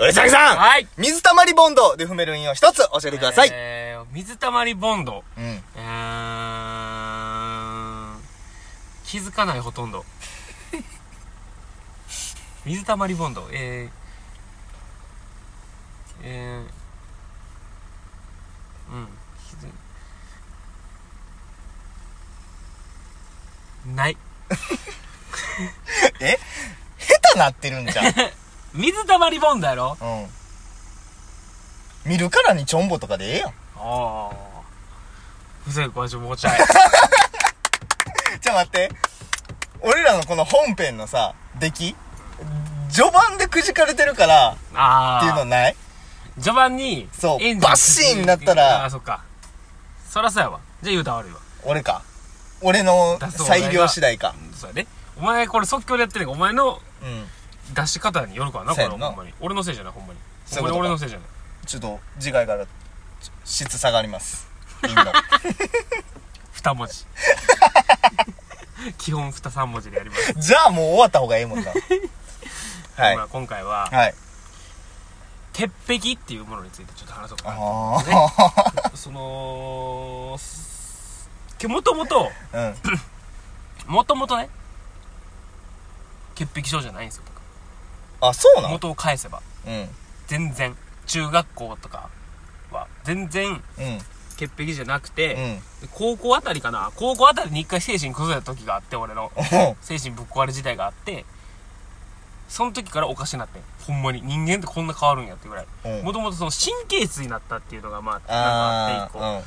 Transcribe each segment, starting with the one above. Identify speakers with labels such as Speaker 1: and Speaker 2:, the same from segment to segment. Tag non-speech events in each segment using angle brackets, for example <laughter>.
Speaker 1: うさぎさん
Speaker 2: はい
Speaker 1: 水溜りボンドで踏める韻を一つ教えてください。
Speaker 2: えー、水溜りボンド。
Speaker 1: うん。
Speaker 2: えー、気づかないほとんど。<laughs> 水溜りボンド。えー、えー、うん。ない。<laughs>
Speaker 1: え？<laughs> 下手なってるんじゃん。
Speaker 2: 水溜りボンドやろ？
Speaker 1: うん。見るからにチョンボとかでええやん。
Speaker 2: ああ。ふざけこれちょ、もうちゃい。<laughs>
Speaker 1: ちょ待って。俺らのこの本編のさ、出来？序盤でくじかれてるから、
Speaker 2: ああ。
Speaker 1: っていうのない？
Speaker 2: 序盤に、
Speaker 1: そう
Speaker 2: エンジン
Speaker 1: バシーンなったら
Speaker 2: ああ、そっか。そらそうやわ。じゃあ言うたら悪いわ。
Speaker 1: 俺か。俺の裁量次第か。
Speaker 2: そうやで。お前これ即興でやってるから、お前の
Speaker 1: うん。
Speaker 2: 出し方によるからな、これほんまに。俺のせいじゃない、ほんまに。
Speaker 1: そういうこと？か
Speaker 2: ほんまに俺のせいじゃない。
Speaker 1: ちょっと、次回から、ち質下がります。いいの。<laughs>
Speaker 2: 二文字。<laughs> 基本二三文字でやります。
Speaker 1: じゃあもう終わった方がええもんな。<laughs> はい。
Speaker 2: まあ今回は、
Speaker 1: はい。
Speaker 2: 鉄壁っていうものについてちょっと話そうかなと
Speaker 1: あ
Speaker 2: 思ってね。その、すもともと、
Speaker 1: あ。うん。
Speaker 2: もともとね、潔癖症じゃないんですよ、
Speaker 1: あ、そうなの？
Speaker 2: 僕元を返せば。
Speaker 1: うん。
Speaker 2: 全然。中学校とかは、全然、
Speaker 1: うん。
Speaker 2: 潔癖じゃなくて、
Speaker 1: うん。
Speaker 2: で高校あたりかな高校あたりに一回精神崩れた時があって、俺の。精神ぶっ壊れ時代があって、その時からおかしなってん。ほんまに。人間ってこんな変わるんやってぐらい。
Speaker 1: うん。
Speaker 2: もともとその神経質になったっていうのがまあ、なんかあって一個。
Speaker 1: あー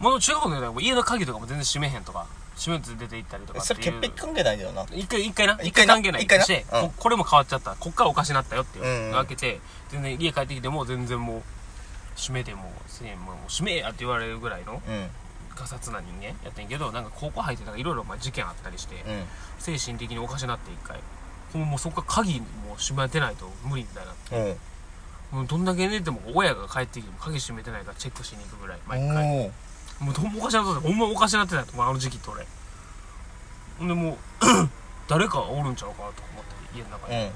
Speaker 2: もの中学校の時はもう家の鍵とかも全然閉めへんとか、閉めず出て行ったりと
Speaker 1: うん。
Speaker 2: かっていう。
Speaker 1: それ潔癖関係ないけどな。
Speaker 2: 一回、一回な。一
Speaker 1: 一回
Speaker 2: 関係ない
Speaker 1: 一回な？
Speaker 2: して、
Speaker 1: うん
Speaker 2: ここれも変わっちゃった。こっからおかしなったよっていう
Speaker 1: うんうん
Speaker 2: のを開けて、全然家帰ってきても全然もう、閉めても、せえもう閉めえやって言われるぐらいの
Speaker 1: うん。
Speaker 2: ガサツな人間やってんけど、なんか高校入ってたらいろいろまあ事件あったりして、
Speaker 1: うん。
Speaker 2: 精神的におかしなって一回。もうもうそこから鍵も閉めてないと無理みたいな。
Speaker 1: うん。
Speaker 2: もうどんだけ寝ても親が帰ってきても鍵閉めてないからチェックしに行くぐらい、毎回。
Speaker 1: おー
Speaker 2: もうおかしなってたほんまおかしなってた。と思うあの時期って俺。ほんでもう <coughs> 誰かおるんちゃうかなと思って家の中に、
Speaker 1: うん。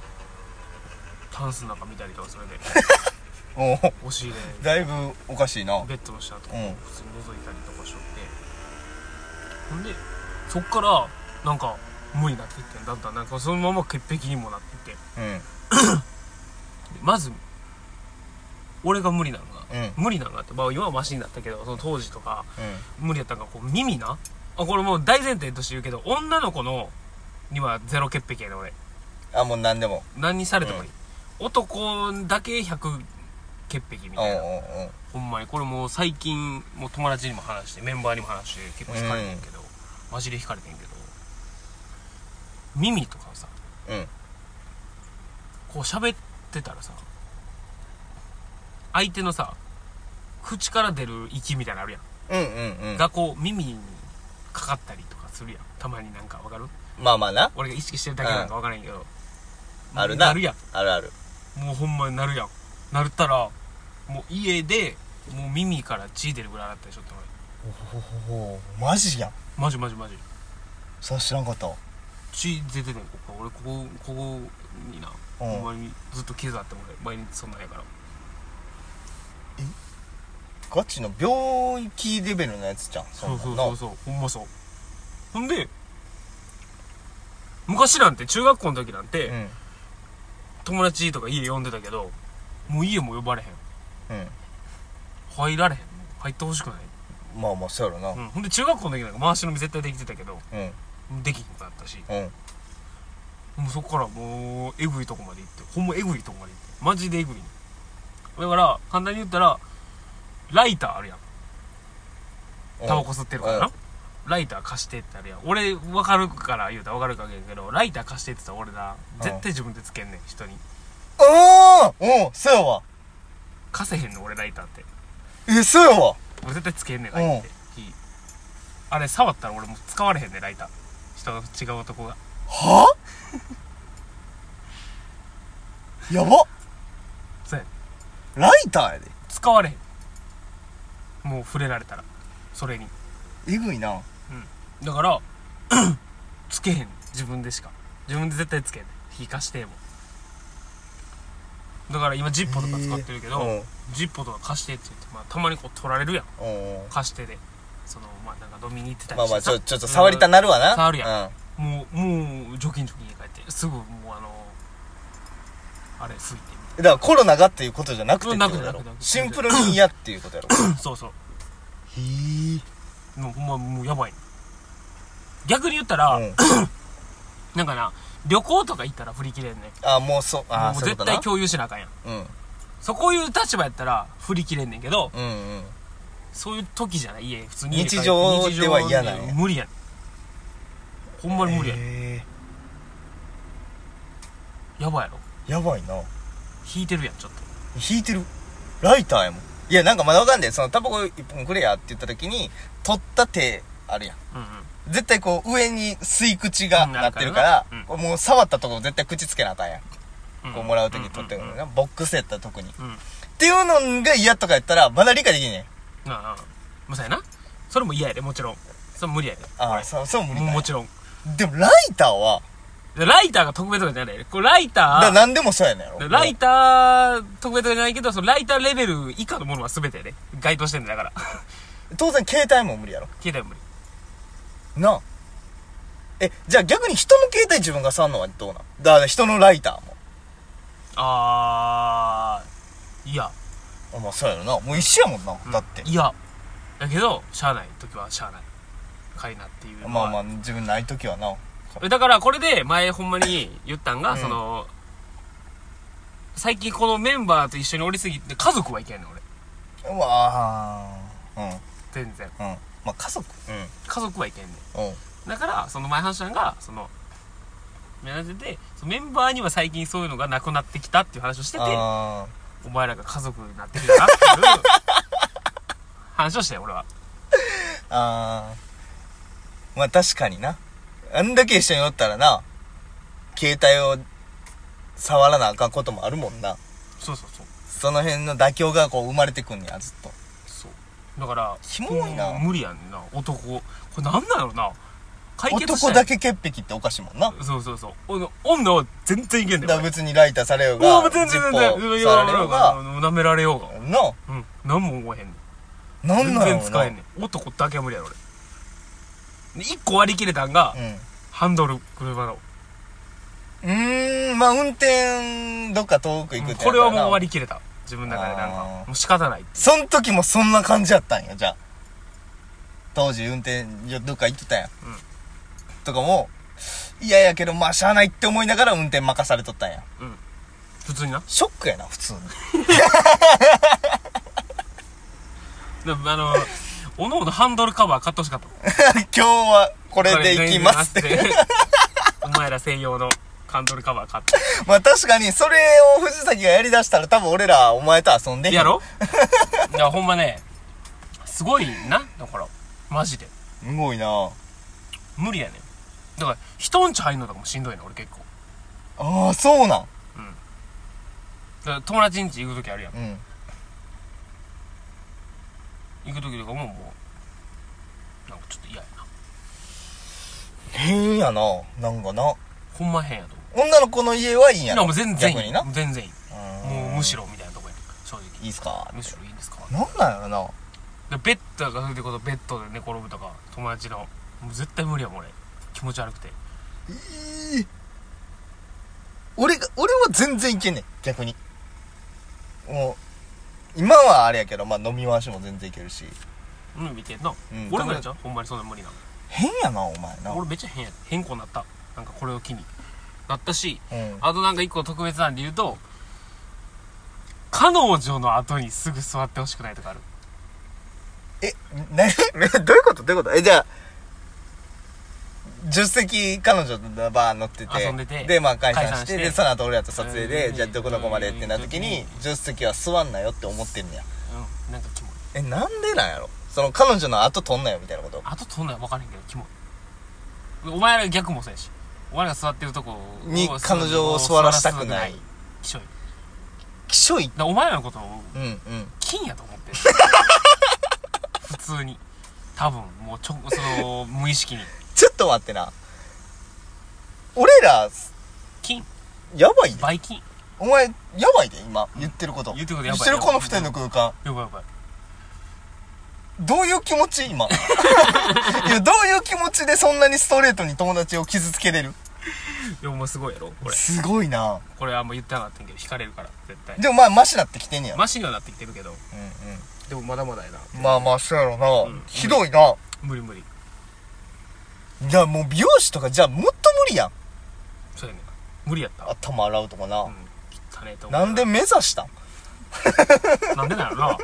Speaker 2: タンスの中見たりとかそれで
Speaker 1: おー
Speaker 2: 押し入れ。
Speaker 1: だいぶおかしいな。
Speaker 2: ベッドの下とか
Speaker 1: うん。
Speaker 2: 普通に覗いたりとかしとって。ほんでそっからなんか無になっていってん。だんだんなんかそのまま潔癖にもなっていって
Speaker 1: うん。<coughs>
Speaker 2: でまず俺が無理なのが、
Speaker 1: うん。
Speaker 2: 無理なのがあって、まあ、今はマシになったけどその当時とか
Speaker 1: うん。
Speaker 2: 無理やったんがこう耳な。あこれもう大前提として言うけど女の子のにはゼロ潔癖やね俺。
Speaker 1: あ、もう何でも。
Speaker 2: 何にされてもいい、男だけ100潔癖み
Speaker 1: うん
Speaker 2: たいな、
Speaker 1: うん
Speaker 2: ほんまに。これもう最近もう友達にも話してメンバーにも話して結構惹かれてんけど、マジで惹かれてんけど耳とかさ
Speaker 1: うん。うん。
Speaker 2: こう喋ってたらさ相手のさ口から出る息みたいなのあるやん。
Speaker 1: うんうんうん。
Speaker 2: がこう耳にかかったりとかするやん。たまになんかわかる？
Speaker 1: まあまあな。
Speaker 2: 俺が意識してるだけなんかわからんけど、
Speaker 1: あるな。
Speaker 2: なるやん。
Speaker 1: あるある。
Speaker 2: もうほんまになるやん。なったらもう家でもう耳から血出るぐらいだったでしょって俺。
Speaker 1: おおマジやん。
Speaker 2: マジマジマジ。
Speaker 1: さ知らんかったわ。
Speaker 2: 血出ててんここ。俺ここここにな。
Speaker 1: うん。
Speaker 2: ほんまにずっと傷あっても俺。毎日そんなんやから
Speaker 1: ガチの病気レベルのやつじゃん。
Speaker 2: そうそう
Speaker 1: なんな
Speaker 2: そうそうほんまそうほんで昔なんて中学校の時なんて、
Speaker 1: うん。
Speaker 2: 友達とか家呼んでたけどもう家も呼ばれへん
Speaker 1: うん。
Speaker 2: 入られへん入ってほしくない、
Speaker 1: まあまあ、そうやろな。
Speaker 2: うん、ほんで中学校の時なんか回し飲み絶対できてたけど
Speaker 1: うん。
Speaker 2: できひんかったし
Speaker 1: うん。
Speaker 2: もうそこからもうえぐいとこまで行ってほんまえぐいとこまで行ってマジでえぐいねだから簡単に言ったらライターあるやん。タバコ吸ってるからな、ライター貸してってあるやん。俺分かるから言うたら分かるかげんけどライター貸してって言ったら俺な絶対自分でつけんねん人に。
Speaker 1: ああうん、そうやわ。
Speaker 2: 貸せへんの俺ライターって。
Speaker 1: え、そうやわ。
Speaker 2: 俺絶対つけんねんライターって。火。あれ触ったら俺もう使われへんねんライター。人の違う男が。
Speaker 1: は？<laughs> やば。
Speaker 2: そうや
Speaker 1: ライターやで。
Speaker 2: 使われへんもう触れられたらそれに。
Speaker 1: えぐいな。
Speaker 2: だから <coughs> つけへん。自分でしか。自分で絶対つけへん。火貸しても。だから今ジッポとか使ってるけど、
Speaker 1: うん。
Speaker 2: ジッポとか貸してって言って、まあ、たまにこう取られるやん。
Speaker 1: うん
Speaker 2: 貸してで。そのまあなんか飲みに行ってたり
Speaker 1: まあまあ
Speaker 2: してさ
Speaker 1: ちょちょっと触りたなるわな。
Speaker 2: 触るやん。
Speaker 1: うん。
Speaker 2: もうもう除菌除菌家帰って。すぐもうあのあれ拭いてみ
Speaker 1: だからコロナがっていうことじゃなくてってことだろ。
Speaker 2: なくてなくて
Speaker 1: シンプルに嫌っていうことやろ。
Speaker 2: そうそう。
Speaker 1: へえ
Speaker 2: もうほんまもうやばい。逆に言ったら、
Speaker 1: うん。<coughs>
Speaker 2: なんかな旅行とか行ったら振り切れんね
Speaker 1: あもうそう。あ
Speaker 2: もう
Speaker 1: そういうことな。
Speaker 2: 絶対共有しなあかんやん。
Speaker 1: うん。
Speaker 2: そこいう立場やったら振り切れんねんけど
Speaker 1: うんうん。
Speaker 2: そういう時じゃない家。普通に家帰って。
Speaker 1: 日常では嫌なんや。
Speaker 2: 日常で無理やねん。ほんまに無理やねん。
Speaker 1: へ
Speaker 2: やばいやろ。
Speaker 1: えやばいな
Speaker 2: 引いてるやんちょっと。
Speaker 1: 引いてる。ライターやもん。いやなんかまだわかんねえそのタバコ一本くれやって言った時に取った手あるやん。
Speaker 2: うんうん。
Speaker 1: 絶対こう上に吸い口が
Speaker 2: うん
Speaker 1: なってるから
Speaker 2: うん、
Speaker 1: もう触ったところ絶対口つけなあかんやん。
Speaker 2: うん。
Speaker 1: こうもらう時に取ってくるな。ボックスやったら特に。っ
Speaker 2: うん。
Speaker 1: ていうのが嫌とかやったら、まだ理解できんねん。
Speaker 2: なあなあもうそうやな。それも嫌やでもちろん。それ無理やで。
Speaker 1: ああ、そう、そう無理だ
Speaker 2: もうもちろん。
Speaker 1: でもライターは、
Speaker 2: でライターが特別とかじゃない？でこれライター
Speaker 1: 何でもそうやねんやろ。
Speaker 2: ライター特別じゃないけどそのライターレベル以下のものは全てやで該当してんだだから <laughs>
Speaker 1: 当然携帯も無理やろ。
Speaker 2: 携帯は無理
Speaker 1: なあ。え、じゃあ逆に人の携帯自分が触んのはどうなん？だから人のライターも。
Speaker 2: あーいや
Speaker 1: あまあそうやろな。もう一緒やもんな。だって。
Speaker 2: いやだけどしゃあない時はしゃあないかいなっていう
Speaker 1: まあまあ、自分ない時はな。
Speaker 2: えだからこれで前ほんまに言ったんが、
Speaker 1: うん
Speaker 2: その最近このメンバーと一緒におりすぎて家族はいけんねん俺
Speaker 1: うわあうん。
Speaker 2: 全然
Speaker 1: うん。まあ家族。
Speaker 2: 家族はいけんね
Speaker 1: うん。うん。
Speaker 2: んだからその前話したんがそのメナジェでそのメンバーには最近そういうのがなくなってきたっていう話をしてて
Speaker 1: あ
Speaker 2: お前らが家族になってるよなっていう話をして俺は
Speaker 1: ー <laughs> あー。まあ確かにな。あんだけ一緒におったらな、携帯を触らなあかんこともあるもんな。
Speaker 2: そうそうそう。
Speaker 1: その辺の妥協がこう生まれてくんねや、ずっと。
Speaker 2: そう。だから
Speaker 1: キモいな。
Speaker 2: うん無理やねんな。男。これなんなんやろな。解決したい。
Speaker 1: 男だけ潔癖っておかしいもんな。
Speaker 2: そうそうそう。おの女は全然いけんねん
Speaker 1: だから別にライターされよう
Speaker 2: うわ
Speaker 1: が、
Speaker 2: 全然全
Speaker 1: ジッポ
Speaker 2: 然
Speaker 1: 触られようが、
Speaker 2: 舐められようが。
Speaker 1: な、
Speaker 2: うん。何も思えへんねん。
Speaker 1: なん
Speaker 2: 全
Speaker 1: なんやろな。
Speaker 2: 然使えんねん。男だけは無理やろ俺で一個割り切れたんが、
Speaker 1: うん。
Speaker 2: ハンドル車の
Speaker 1: うーん、まあ運転、どっか遠く行くって
Speaker 2: これはもう割
Speaker 1: り。
Speaker 2: り切れた自分の中でなんかもう仕方ない
Speaker 1: そん時もそんな感じやったんや、じゃあ。当時運転、どっか行ってたやん。
Speaker 2: うん
Speaker 1: とかも、嫌やけど、まあ、しゃあないって思いながら運転任されとったんや。
Speaker 2: 普通にな
Speaker 1: ショックやな、普通に。<laughs>
Speaker 2: でもあのおのおのハンドルカバー買ってほしかった。<laughs>
Speaker 1: 今日はこれで行きますって。<laughs>
Speaker 2: お前ら専用のハンドルカバー買って。<laughs>
Speaker 1: まあ確かに、それを藤崎がやりだしたら多分俺らお前と遊んでへん。
Speaker 2: やろ？いやほんまねすごいなだからマジで。す
Speaker 1: ごいな。
Speaker 2: 無理やねん。だから人んち入んのとかもしんどいの俺結構。
Speaker 1: ああ、そうなん。
Speaker 2: だから友達んち行く時あるやん。
Speaker 1: うん。
Speaker 2: 行く時とかももうなんかちょっと嫌やな
Speaker 1: 変やな。なんかな。
Speaker 2: ほんま変やと思
Speaker 1: 女の子の家はいいん
Speaker 2: うい
Speaker 1: やろ？
Speaker 2: やもう全然いい
Speaker 1: 逆にな？
Speaker 2: もう全然いいもうむし
Speaker 1: ろ。
Speaker 2: ろみたいなとこや正直
Speaker 1: いいっすか？
Speaker 2: むしろいいんですか？
Speaker 1: なんなんやろな？
Speaker 2: でベッドがそういうことベッドで寝転ぶとか友達のもう絶対無理やもん俺気持ち悪くて
Speaker 1: 俺が、俺は全然いけんねん。逆に。もう、今はあれやけど、まあ飲み回しも全然いけるし。
Speaker 2: うん見てんな、
Speaker 1: うん
Speaker 2: 俺もやっちゃう？ほんまにそんな無理なの。
Speaker 1: 変やな、お前な。
Speaker 2: 俺めっちゃ変や変更になった。なんかこれを機に。なったし
Speaker 1: うん。
Speaker 2: あとなんか一個特別なんで言うと彼女の後にすぐ座ってほしくないとかある。
Speaker 1: え、な、<laughs> どういうこと？どういうこと？え、じゃあ、助手席彼女のバー乗ってて、
Speaker 2: 遊んでて
Speaker 1: で、まあ解散して、で、その後俺らと撮影で、
Speaker 2: うん。
Speaker 1: じゃあどこどこまでってなった時に、助手席は座んなよって思ってんねや。
Speaker 2: うん。なんかキモい。
Speaker 1: え、なんでなんやろ？その彼女の後取んなよみたいなこと？
Speaker 2: 後取んない。分からへんけどキモい。お前ら逆もそうやし。お前らが座ってるとこ
Speaker 1: に彼女を座らしたくない。
Speaker 2: きしょい。
Speaker 1: きしょい。
Speaker 2: だからお前らのことを
Speaker 1: うんうん。
Speaker 2: 金やと思ってる <laughs> 普通に。多分もうちょその無意識に
Speaker 1: ちょっと待ってな。俺ら、
Speaker 2: 金。
Speaker 1: やばいで。
Speaker 2: 倍金
Speaker 1: お前やばいで今言ってること。
Speaker 2: 言ってることやばい
Speaker 1: してるこの二人の空間。
Speaker 2: やばいやばい。
Speaker 1: どういう気持ち今？<laughs> いやどういう気持ちでそんなにストレートに友達を傷つけれる？
Speaker 2: いやお前すごいやろこれ。
Speaker 1: すごいな。
Speaker 2: これあんま言ってなかったんやけど引かれるから絶対。
Speaker 1: でもまあマシなってきてんねや。
Speaker 2: マシにはなってきてるけど。
Speaker 1: うん
Speaker 2: でもまだまだやな。
Speaker 1: うんまあまあそうやろな、
Speaker 2: ん。
Speaker 1: ひどいな。
Speaker 2: 無理無理
Speaker 1: いやもう美容師とかじゃあもっと無理やん。
Speaker 2: そうやねん。無理やった。
Speaker 1: 頭洗うとかな、
Speaker 2: うん。汚ねえと思う
Speaker 1: な。んで目指したん？<laughs>
Speaker 2: なんでなのな。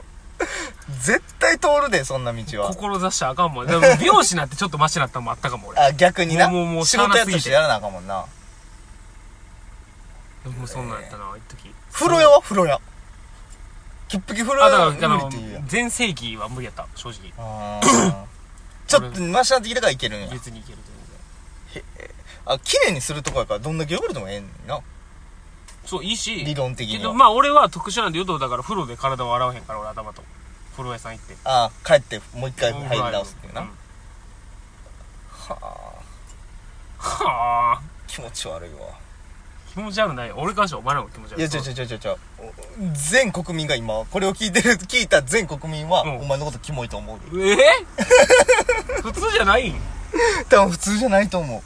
Speaker 1: 絶対通るでそんな道は。
Speaker 2: 志しちゃあかんもん。でも美容師なんてちょっとマシなったのもあったかも俺。
Speaker 1: あ逆にな。
Speaker 2: もうもうもう
Speaker 1: 仕事や
Speaker 2: しゃあなすぎて。
Speaker 1: としてやらなあかんもんな。
Speaker 2: もうそんなんやったな一時。
Speaker 1: 風呂屋は？風呂屋。潔癖風呂
Speaker 2: あだ
Speaker 1: 屋
Speaker 2: からあの
Speaker 1: 無理って言うやん。
Speaker 2: 全盛期は無理やった正直。
Speaker 1: あー <laughs> ちょっとマシなってきたからいけるんや。
Speaker 2: 別にいける全然
Speaker 1: あ綺麗にするとこやからどんだけ汚れてもええねんな。
Speaker 2: そういいし。
Speaker 1: 理論的には。
Speaker 2: けどまあ俺は特殊なんで言うとだから風呂で体を洗わへんから俺頭と。風呂屋さん行って。
Speaker 1: あー帰ってもう一回入り直すっていうな、
Speaker 2: うん。
Speaker 1: はあ。
Speaker 2: はあ。
Speaker 1: 気持ち悪いわ。
Speaker 2: 気持ち悪ない。俺からしお前らも気持ち悪い。
Speaker 1: いやちょちょちょちょちょ。全国民が今これを聞いてる聞いた全国民は、
Speaker 2: うん。
Speaker 1: お前のことキモいと思うで。
Speaker 2: えー、普通じゃない
Speaker 1: 多分普通じゃないと思う。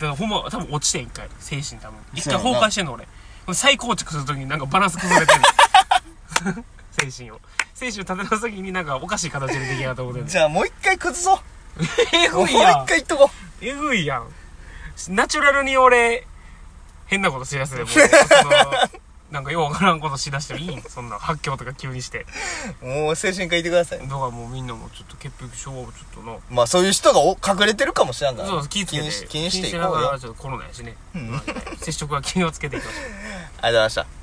Speaker 2: だからほんま多分落ちてん一回。精神多分。一回崩壊してんの俺。再構築するときになんかバランス崩れてんの。<laughs> 精神を。精神を立て直すときになんかおかしい形で出来上がったことやねん。
Speaker 1: じゃあもう一回崩そう。
Speaker 2: え
Speaker 1: もう一
Speaker 2: ぐいやん。
Speaker 1: 回言っとこ
Speaker 2: えぐいやん。ナチュラルに俺変なことしだすでもうそのなんかようわからんことしだしてもいいん？そんな発狂とか急にして。
Speaker 1: うもう精神科いてください。
Speaker 2: だからもうみんなもちょっと潔癖症をちょっとの。
Speaker 1: まあそういう人がお隠れてるかもしれんから。
Speaker 2: そう気ぃつけて。
Speaker 1: にし気にしていこ
Speaker 2: な
Speaker 1: うよ。
Speaker 2: がらちょっとコロナやしね、
Speaker 1: うん。
Speaker 2: まあ接触は気をつけていきましょう。<laughs>
Speaker 1: ありがとうございました